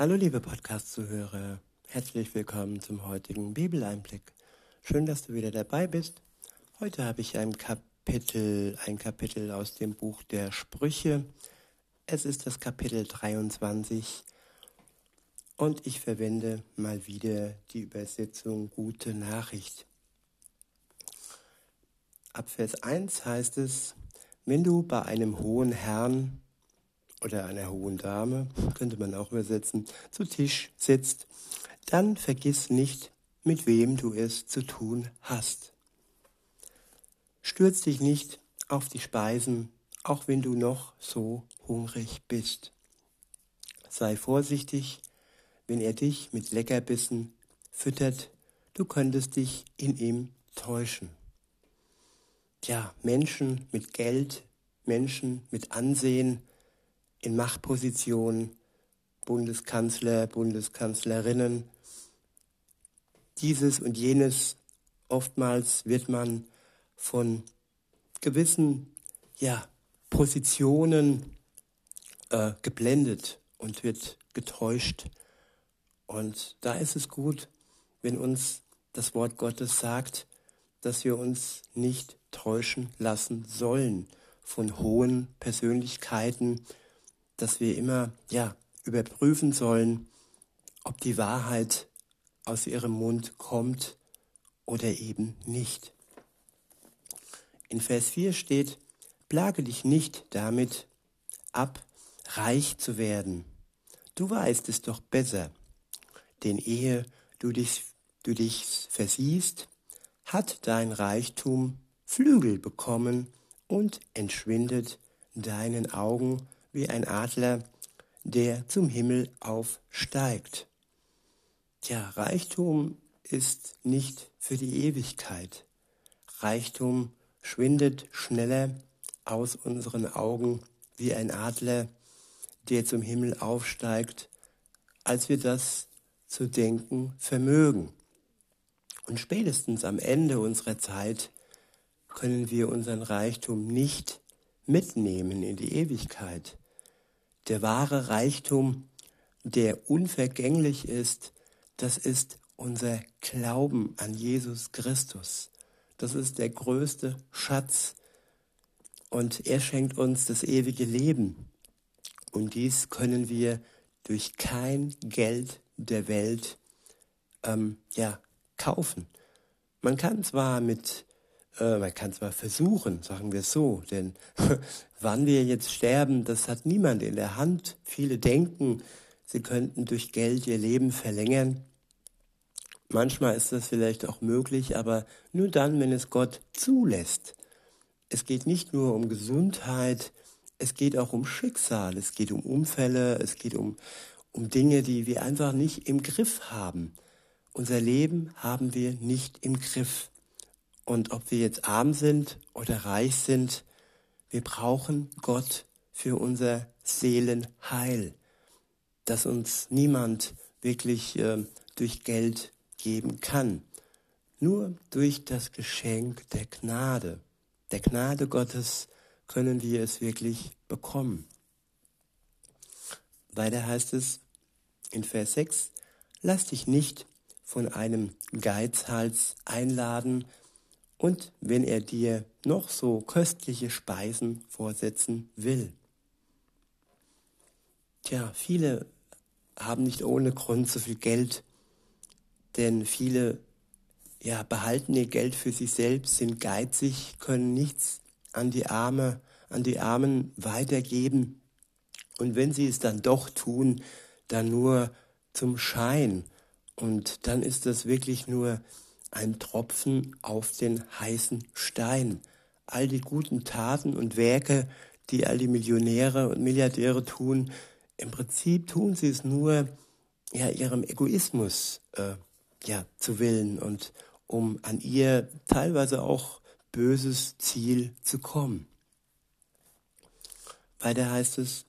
Hallo liebe Podcast-Zuhörer, herzlich willkommen zum heutigen Bibeleinblick. Schön, dass du wieder dabei bist. Heute habe ich ein Kapitel, ein Kapitel aus dem Buch der Sprüche. Es ist das Kapitel 23 und ich verwende mal wieder die Übersetzung Gute Nachricht. Ab Vers 1 heißt es, wenn du bei einem hohen Herrn oder einer hohen Dame, könnte man auch übersetzen, zu Tisch sitzt, dann vergiss nicht, mit wem du es zu tun hast. Stürz dich nicht auf die Speisen, auch wenn du noch so hungrig bist. Sei vorsichtig, wenn er dich mit Leckerbissen füttert, du könntest dich in ihm täuschen. Tja, Menschen mit Geld, Menschen mit Ansehen, in Machtpositionen, Bundeskanzler, Bundeskanzlerinnen, dieses und jenes. Oftmals wird man von gewissen ja, Positionen äh, geblendet und wird getäuscht. Und da ist es gut, wenn uns das Wort Gottes sagt, dass wir uns nicht täuschen lassen sollen von hohen Persönlichkeiten, dass wir immer ja überprüfen sollen, ob die Wahrheit aus ihrem Mund kommt oder eben nicht. In Vers 4 steht, plage dich nicht damit ab, reich zu werden. Du weißt es doch besser, denn ehe du dich, du dich versiehst, hat dein Reichtum Flügel bekommen und entschwindet deinen Augen wie ein Adler, der zum Himmel aufsteigt. Tja, Reichtum ist nicht für die Ewigkeit. Reichtum schwindet schneller aus unseren Augen wie ein Adler, der zum Himmel aufsteigt, als wir das zu denken vermögen. Und spätestens am Ende unserer Zeit können wir unseren Reichtum nicht mitnehmen in die Ewigkeit. Der wahre Reichtum, der unvergänglich ist, das ist unser Glauben an Jesus Christus. Das ist der größte Schatz. Und er schenkt uns das ewige Leben. Und dies können wir durch kein Geld der Welt ähm, ja, kaufen. Man kann zwar mit äh, man kann es mal versuchen, sagen wir so, denn wann wir jetzt sterben, das hat niemand in der Hand. Viele denken, sie könnten durch Geld ihr Leben verlängern. Manchmal ist das vielleicht auch möglich, aber nur dann, wenn es Gott zulässt. Es geht nicht nur um Gesundheit, es geht auch um Schicksal, es geht um Unfälle, es geht um, um Dinge, die wir einfach nicht im Griff haben. Unser Leben haben wir nicht im Griff. Und ob wir jetzt arm sind oder reich sind, wir brauchen Gott für unser Seelenheil, das uns niemand wirklich äh, durch Geld geben kann. Nur durch das Geschenk der Gnade, der Gnade Gottes, können wir es wirklich bekommen. Weiter heißt es in Vers 6, lass dich nicht von einem Geizhals einladen, und wenn er dir noch so köstliche Speisen vorsetzen will. Tja, viele haben nicht ohne Grund so viel Geld, denn viele ja, behalten ihr Geld für sich selbst, sind geizig, können nichts an die Arme, an die Armen weitergeben. Und wenn sie es dann doch tun, dann nur zum Schein. Und dann ist das wirklich nur ein Tropfen auf den heißen Stein. All die guten Taten und Werke, die all die Millionäre und Milliardäre tun, im Prinzip tun sie es nur ja, ihrem Egoismus äh, ja, zu willen und um an ihr teilweise auch böses Ziel zu kommen. Weiter heißt es,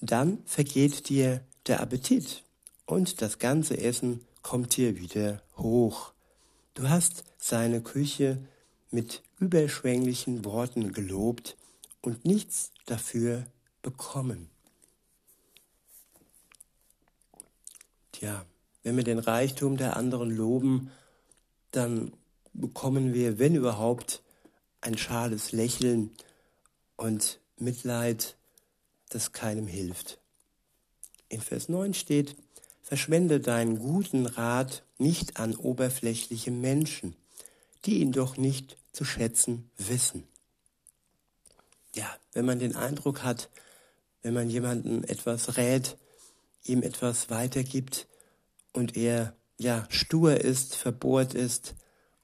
dann vergeht dir der Appetit und das ganze Essen kommt dir wieder hoch. Du hast seine Küche mit überschwänglichen Worten gelobt und nichts dafür bekommen. ja, wenn wir den Reichtum der anderen loben, dann bekommen wir, wenn überhaupt, ein schales Lächeln und Mitleid, das keinem hilft. In Vers 9 steht, verschwende deinen guten Rat nicht an oberflächliche Menschen, die ihn doch nicht zu schätzen wissen. Ja, wenn man den Eindruck hat, wenn man jemandem etwas rät, ihm etwas weitergibt und er ja stur ist, verbohrt ist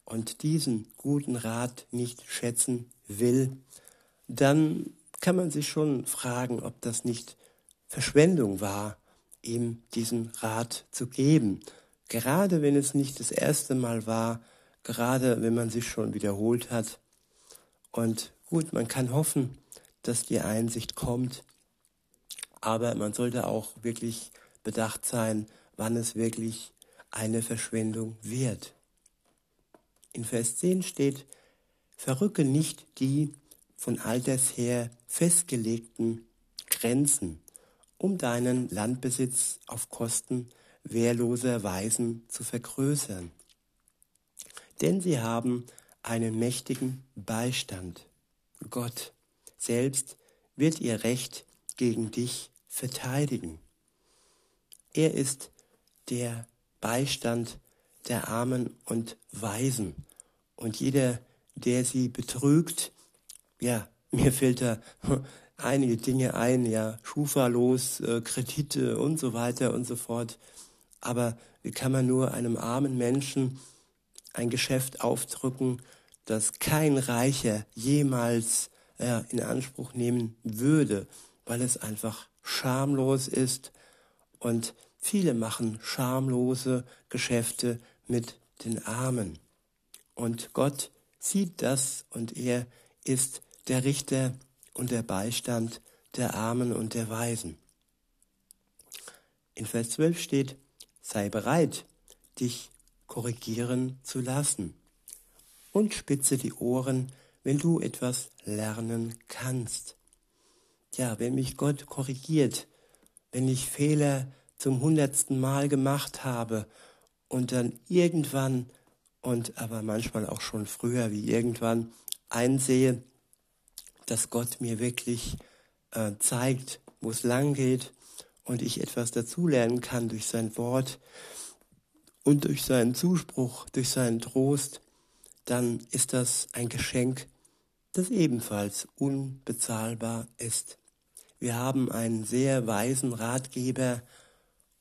und diesen guten Rat nicht schätzen will, dann kann man sich schon fragen, ob das nicht Verschwendung war, ihm diesen Rat zu geben. Gerade wenn es nicht das erste Mal war, gerade wenn man sich schon wiederholt hat. Und gut, man kann hoffen, dass die Einsicht kommt, aber man sollte auch wirklich bedacht sein, wann es wirklich eine Verschwendung wird. In Vers 10 steht, verrücke nicht die von alters her festgelegten Grenzen, um deinen Landbesitz auf Kosten wehrloser Weisen zu vergrößern. Denn sie haben einen mächtigen Beistand. Gott selbst wird ihr Recht gegen dich verteidigen. Er ist der Beistand der Armen und Weisen. Und jeder, der sie betrügt, ja, mir fällt da einige Dinge ein, ja, Schufa-los, äh, Kredite und so weiter und so fort. Aber wie kann man nur einem armen Menschen ein Geschäft aufdrücken, das kein Reicher jemals äh, in Anspruch nehmen würde, weil es einfach schamlos ist und viele machen schamlose Geschäfte mit den Armen. Und Gott sieht das und er ist der Richter und der Beistand der Armen und der Weisen. In Vers 12 steht, sei bereit, dich korrigieren zu lassen und spitze die Ohren, wenn du etwas lernen kannst. Ja, wenn mich Gott korrigiert, wenn ich Fehler zum hundertsten Mal gemacht habe und dann irgendwann und aber manchmal auch schon früher wie irgendwann einsehe, dass Gott mir wirklich äh, zeigt, wo es lang geht und ich etwas dazulernen kann durch sein Wort und durch seinen Zuspruch, durch seinen Trost, dann ist das ein Geschenk, das ebenfalls unbezahlbar ist. Wir haben einen sehr weisen Ratgeber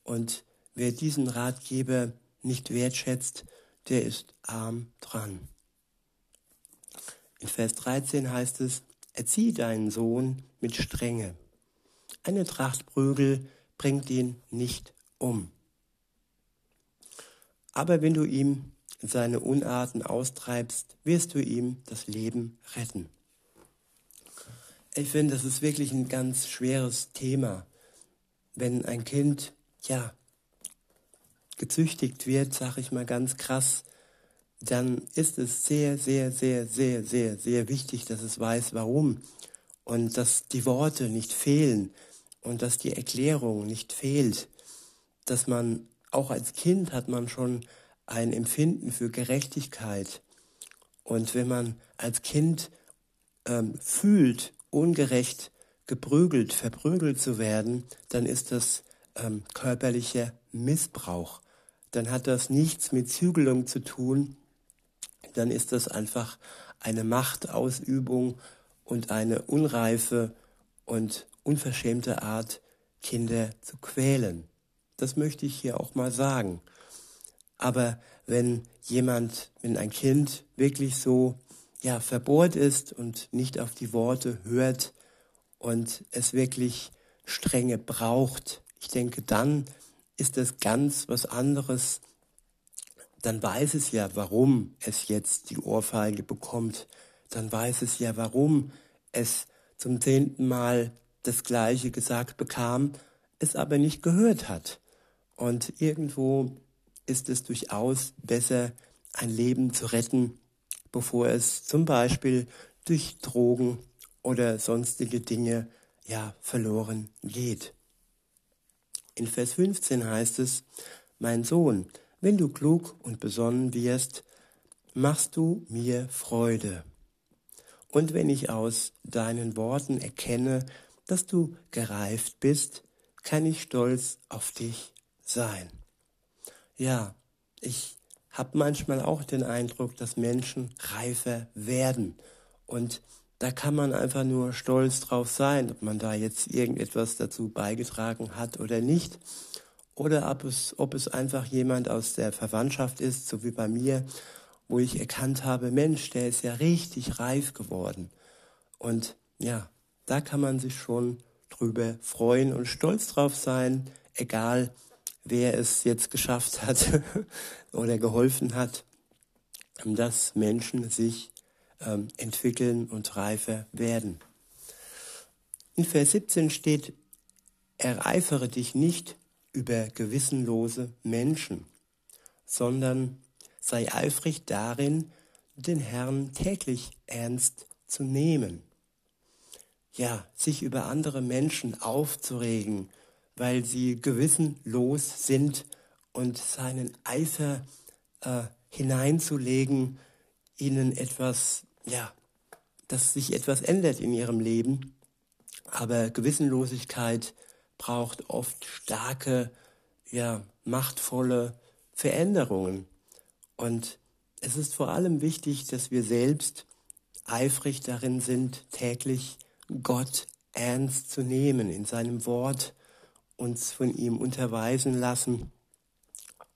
und wer diesen Ratgeber nicht wertschätzt, der ist arm dran. In Vers 13 heißt es, erzieh deinen Sohn mit Strenge. Eine Tracht Prügel bringt ihn nicht um. Aber wenn du ihm seine Unarten austreibst, wirst du ihm das Leben retten. Ich finde, das ist wirklich ein ganz schweres Thema, wenn ein Kind, ja, gezüchtigt wird, sag ich mal ganz krass, dann ist es sehr, sehr, sehr, sehr, sehr, sehr wichtig, dass es weiß, warum. Und dass die Worte nicht fehlen und dass die Erklärung nicht fehlt, dass man auch als Kind hat man schon ein Empfinden für Gerechtigkeit. Und wenn man als Kind ähm, fühlt, ungerecht geprügelt, verprügelt zu werden, dann ist das ähm, körperlicher Missbrauch. Dann hat das nichts mit Zügelung zu tun, dann ist das einfach eine Machtausübung und eine unreife und unverschämte Art, Kinder zu quälen. Das möchte ich hier auch mal sagen. Aber wenn jemand, wenn ein Kind wirklich so ja verbohrt ist und nicht auf die Worte hört und es wirklich strenge braucht, ich denke, dann ist es ganz was anderes, dann weiß es ja, warum es jetzt die Ohrfeige bekommt. Dann weiß es ja, warum es zum zehnten Mal das Gleiche gesagt bekam, es aber nicht gehört hat. Und irgendwo ist es durchaus besser, ein Leben zu retten, bevor es zum Beispiel durch Drogen oder sonstige Dinge ja verloren geht. In Vers 15 heißt es, mein Sohn, wenn du klug und besonnen wirst, machst du mir Freude. Und wenn ich aus deinen Worten erkenne, dass du gereift bist, kann ich stolz auf dich sein. Ja, ich habe manchmal auch den Eindruck, dass Menschen reifer werden. Und da kann man einfach nur stolz drauf sein, ob man da jetzt irgendetwas dazu beigetragen hat oder nicht. Oder ob es, ob es einfach jemand aus der Verwandtschaft ist, so wie bei mir, wo ich erkannt habe, Mensch, der ist ja richtig reif geworden. Und ja, da kann man sich schon drüber freuen und stolz drauf sein, egal wer es jetzt geschafft hat oder geholfen hat, dass Menschen sich ähm, entwickeln und reifer werden. In Vers 17 steht, ereifere dich nicht über gewissenlose Menschen, sondern sei eifrig darin, den Herrn täglich ernst zu nehmen. Ja, sich über andere Menschen aufzuregen, weil sie gewissenlos sind und seinen Eifer äh, hineinzulegen, ihnen etwas, ja, dass sich etwas ändert in ihrem Leben. Aber Gewissenlosigkeit braucht oft starke, ja, machtvolle Veränderungen. Und es ist vor allem wichtig, dass wir selbst eifrig darin sind, täglich Gott ernst zu nehmen, in seinem Wort uns von ihm unterweisen lassen.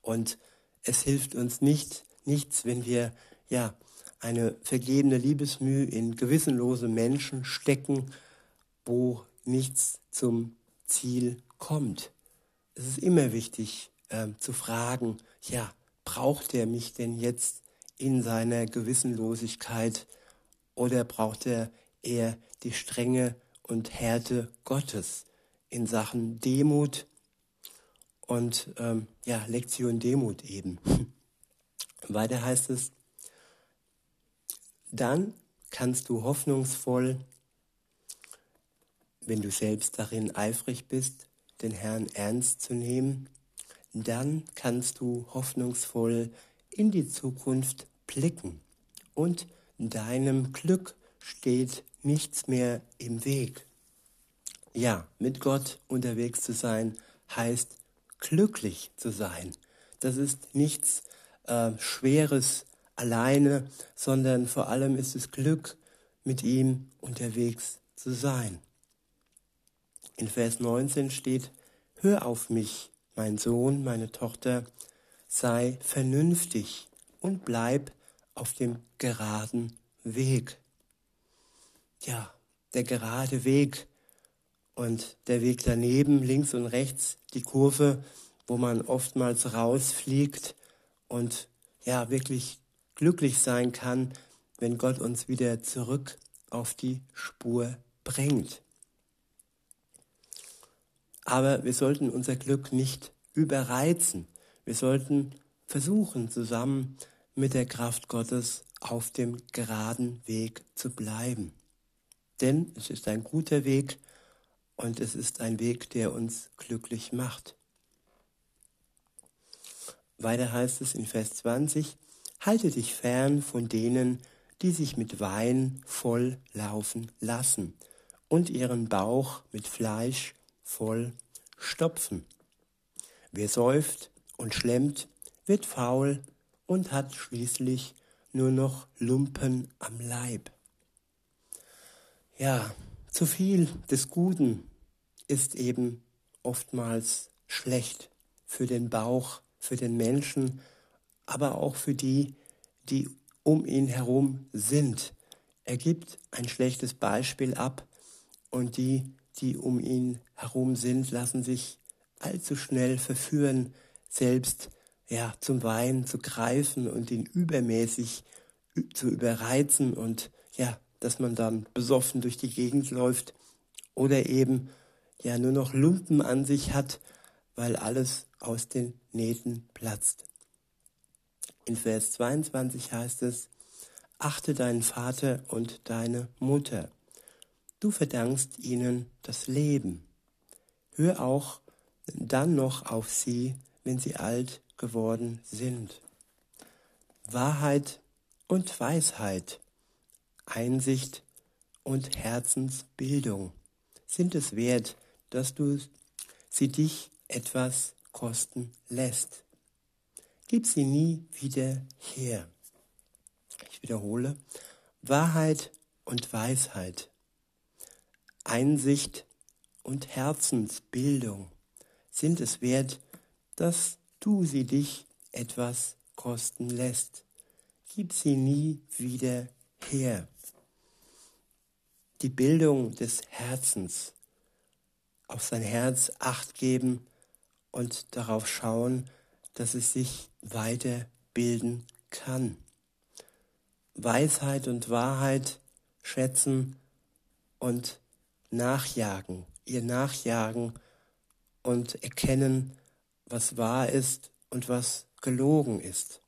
Und es hilft uns nicht, nichts, wenn wir, ja, eine vergebene Liebesmühe in gewissenlose Menschen stecken, wo nichts zum Ziel kommt. Es ist immer wichtig äh, zu fragen, ja, braucht er mich denn jetzt in seiner Gewissenlosigkeit oder braucht er eher die Strenge und Härte Gottes in Sachen Demut und ähm, ja, Lektion Demut eben. Weiter heißt es, dann kannst du hoffnungsvoll, wenn du selbst darin eifrig bist, den Herrn ernst zu nehmen, dann kannst du hoffnungsvoll in die Zukunft blicken und deinem Glück steht nichts mehr im Weg. Ja, mit Gott unterwegs zu sein heißt glücklich zu sein. Das ist nichts äh, Schweres alleine, sondern vor allem ist es Glück, mit ihm unterwegs zu sein. In Vers 19 steht, Hör auf mich, mein Sohn, meine Tochter, sei vernünftig und bleib auf dem geraden Weg. Ja, der gerade Weg und der Weg daneben, links und rechts, die Kurve, wo man oftmals rausfliegt und ja, wirklich glücklich sein kann, wenn Gott uns wieder zurück auf die Spur bringt. Aber wir sollten unser Glück nicht überreizen. Wir sollten versuchen, zusammen mit der Kraft Gottes auf dem geraden Weg zu bleiben. Denn es ist ein guter Weg und es ist ein Weg, der uns glücklich macht. Weiter heißt es in Vers 20, Halte dich fern von denen, die sich mit Wein voll laufen lassen und ihren Bauch mit Fleisch voll stopfen. Wer säuft und schlemmt, wird faul und hat schließlich nur noch Lumpen am Leib. Ja, zu viel des Guten ist eben oftmals schlecht für den Bauch, für den Menschen, aber auch für die, die um ihn herum sind. Er gibt ein schlechtes Beispiel ab und die, die um ihn herum sind, lassen sich allzu schnell verführen, selbst ja, zum Wein zu greifen und ihn übermäßig zu überreizen und ja, dass man dann besoffen durch die Gegend läuft oder eben ja nur noch Lumpen an sich hat, weil alles aus den Nähten platzt. In Vers 22 heißt es, achte deinen Vater und deine Mutter. Du verdankst ihnen das Leben. Hör auch dann noch auf sie, wenn sie alt geworden sind. Wahrheit und Weisheit, Einsicht und Herzensbildung sind es wert, dass du sie dich etwas kosten lässt. Gib sie nie wieder her. Ich wiederhole, Wahrheit und Weisheit, Einsicht und Herzensbildung sind es wert, dass du sie dich etwas kosten lässt. Gib sie nie wieder her. Die Bildung des Herzens, auf sein Herz acht geben und darauf schauen, dass es sich weiterbilden kann. Weisheit und Wahrheit schätzen und nachjagen, ihr nachjagen und erkennen, was wahr ist und was gelogen ist.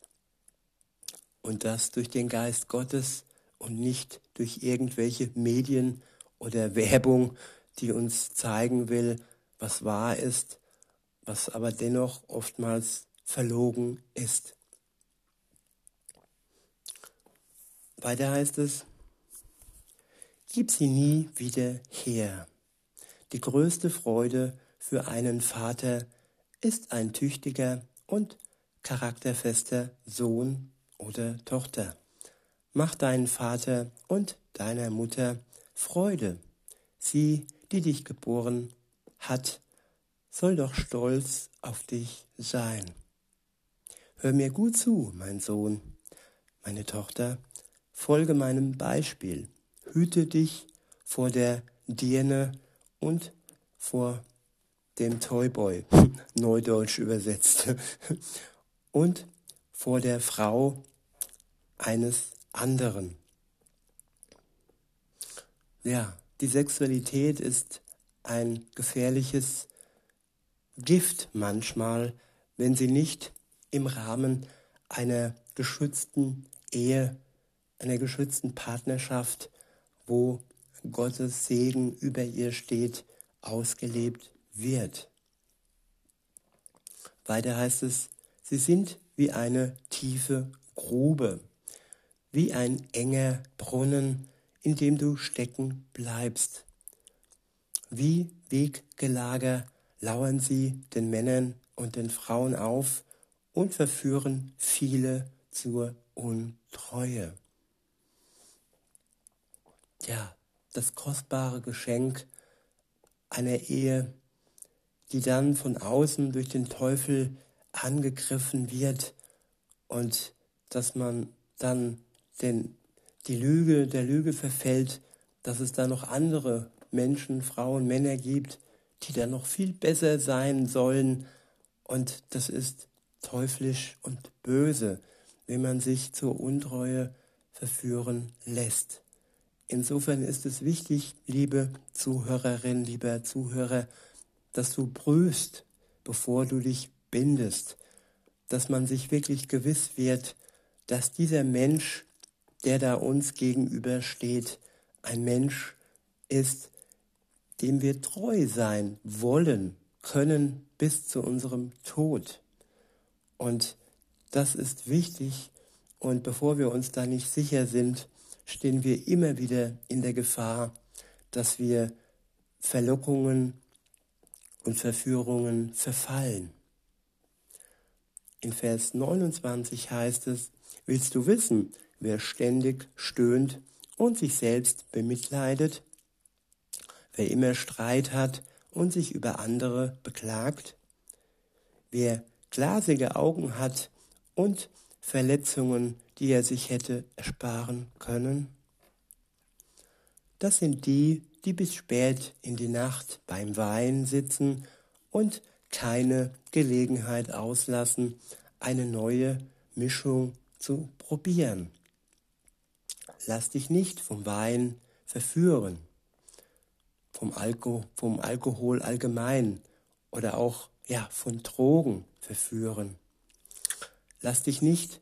Und das durch den Geist Gottes und nicht durch irgendwelche Medien oder Werbung, die uns zeigen will, was wahr ist, was aber dennoch oftmals verlogen ist. Weiter heißt es, gib sie nie wieder her. Die größte Freude für einen Vater ist ein tüchtiger und charakterfester Sohn oder Tochter. Mach deinen Vater und deiner Mutter Freude. Sie, die dich geboren hat, soll doch stolz auf dich sein. Hör mir gut zu, mein Sohn, meine Tochter, folge meinem Beispiel, hüte dich vor der Dirne und vor dem Toyboy, neudeutsch übersetzt, und vor der Frau eines anderen. Ja, die Sexualität ist ein gefährliches Gift manchmal, wenn sie nicht im Rahmen einer geschützten Ehe, einer geschützten Partnerschaft, wo Gottes Segen über ihr steht, ausgelebt wird. Weiter heißt es, sie sind wie eine tiefe Grube, wie ein enger Brunnen, in dem du stecken bleibst. Wie Weggelager lauern sie den Männern und den Frauen auf und verführen viele zur Untreue. Ja, das kostbare Geschenk einer Ehe die dann von außen durch den Teufel angegriffen wird und dass man dann den, die Lüge der Lüge verfällt, dass es da noch andere Menschen, Frauen, Männer gibt, die da noch viel besser sein sollen. Und das ist teuflisch und böse, wenn man sich zur Untreue verführen lässt. Insofern ist es wichtig, liebe Zuhörerin, lieber Zuhörer, dass du prüfst, bevor du dich bindest, dass man sich wirklich gewiss wird, dass dieser Mensch, der da uns gegenübersteht, ein Mensch ist, dem wir treu sein wollen, können bis zu unserem Tod. Und das ist wichtig. Und bevor wir uns da nicht sicher sind, stehen wir immer wieder in der Gefahr, dass wir Verlockungen und Verführungen verfallen. In Vers 29 heißt es, willst du wissen, wer ständig stöhnt und sich selbst bemitleidet, wer immer Streit hat und sich über andere beklagt, wer glasige Augen hat und Verletzungen, die er sich hätte ersparen können? Das sind die, die bis spät in die Nacht beim Wein sitzen und keine Gelegenheit auslassen, eine neue Mischung zu probieren. Lass dich nicht vom Wein verführen, vom, Alko vom Alkohol allgemein oder auch ja, von Drogen verführen. Lass dich nicht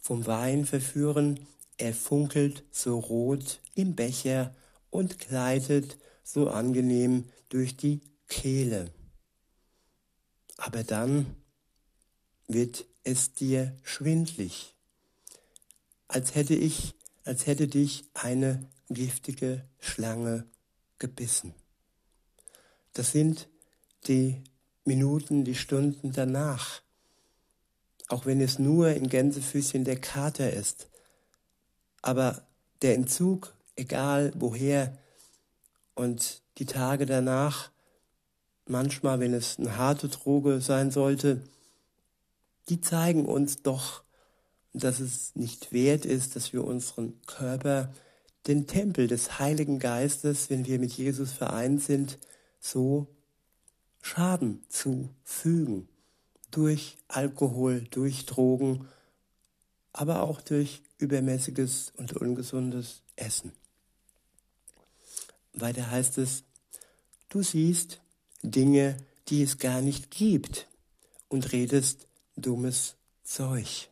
vom Wein verführen, er funkelt so rot im Becher und gleitet so angenehm durch die Kehle. Aber dann, wird es dir schwindlig, als hätte ich, als hätte dich eine giftige Schlange gebissen. Das sind die Minuten, die Stunden danach. Auch wenn es nur in Gänsefüßchen der Kater ist. Aber der Entzug, egal woher, und die Tage danach, manchmal, wenn es eine harte Droge sein sollte, die zeigen uns doch, dass es nicht wert ist, dass wir unseren Körper, den Tempel des Heiligen Geistes, wenn wir mit Jesus vereint sind, so Schaden zufügen. Durch Alkohol, durch Drogen, aber auch durch übermäßiges und ungesundes Essen. Weiter heißt es, du siehst Dinge, die es gar nicht gibt und redest dummes Zeug.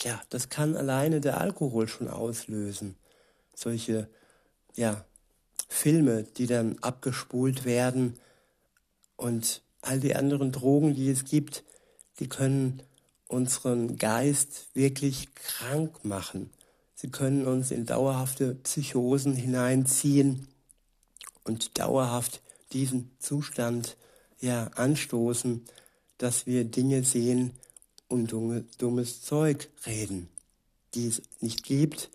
Ja, das kann alleine der Alkohol schon auslösen. Solche, ja, Filme, die dann abgespult werden und all die anderen Drogen, die es gibt, die können unseren Geist wirklich krank machen. Sie können uns in dauerhafte Psychosen hineinziehen und dauerhaft diesen Zustand ja anstoßen, dass wir Dinge sehen und dummes Zeug reden, die es nicht gibt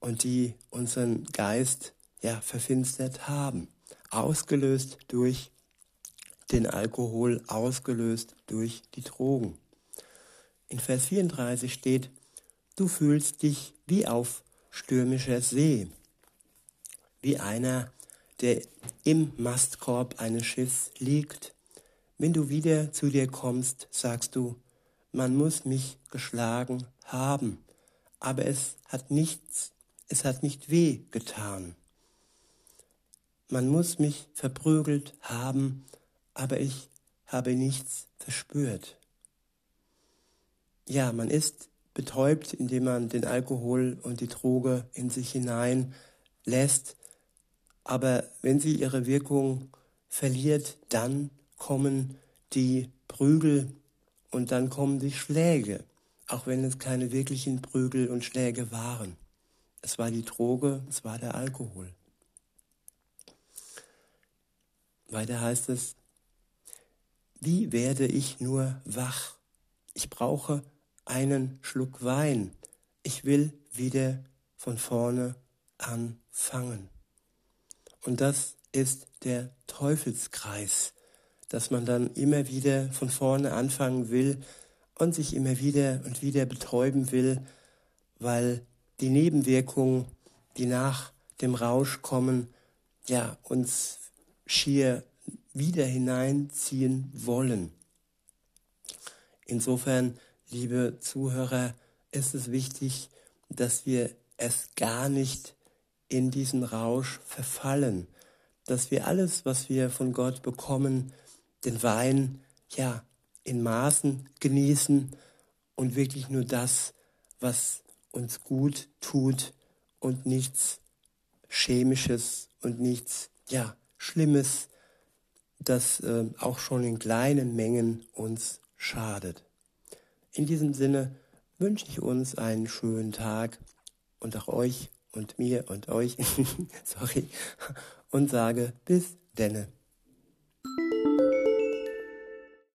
und die unseren Geist ja verfinstert haben, ausgelöst durch den Alkohol, ausgelöst durch die Drogen. In Vers 34 steht, Du fühlst dich wie auf stürmischer See, wie einer, der im Mastkorb eines Schiffs liegt. Wenn du wieder zu dir kommst, sagst du, man muss mich geschlagen haben, aber es hat nichts, es hat nicht weh getan. Man muss mich verprügelt haben, aber ich habe nichts verspürt. Ja, man ist betäubt, indem man den Alkohol und die Droge in sich hinein lässt. Aber wenn sie ihre Wirkung verliert, dann kommen die Prügel und dann kommen die Schläge, auch wenn es keine wirklichen Prügel und Schläge waren. Es war die Droge, es war der Alkohol. Weiter heißt es, wie werde ich nur wach? Ich brauche einen Schluck Wein. Ich will wieder von vorne anfangen. Und das ist der Teufelskreis, dass man dann immer wieder von vorne anfangen will und sich immer wieder und wieder betäuben will, weil die Nebenwirkungen, die nach dem Rausch kommen, ja, uns schier wieder hineinziehen wollen. Insofern liebe Zuhörer, ist es wichtig, dass wir es gar nicht in diesen Rausch verfallen, dass wir alles, was wir von Gott bekommen, den Wein, ja, in Maßen genießen und wirklich nur das, was uns gut tut und nichts Chemisches und nichts, ja, Schlimmes, das äh, auch schon in kleinen Mengen uns schadet. In diesem Sinne wünsche ich uns einen schönen Tag und auch euch und mir und euch, sorry, und sage bis denne.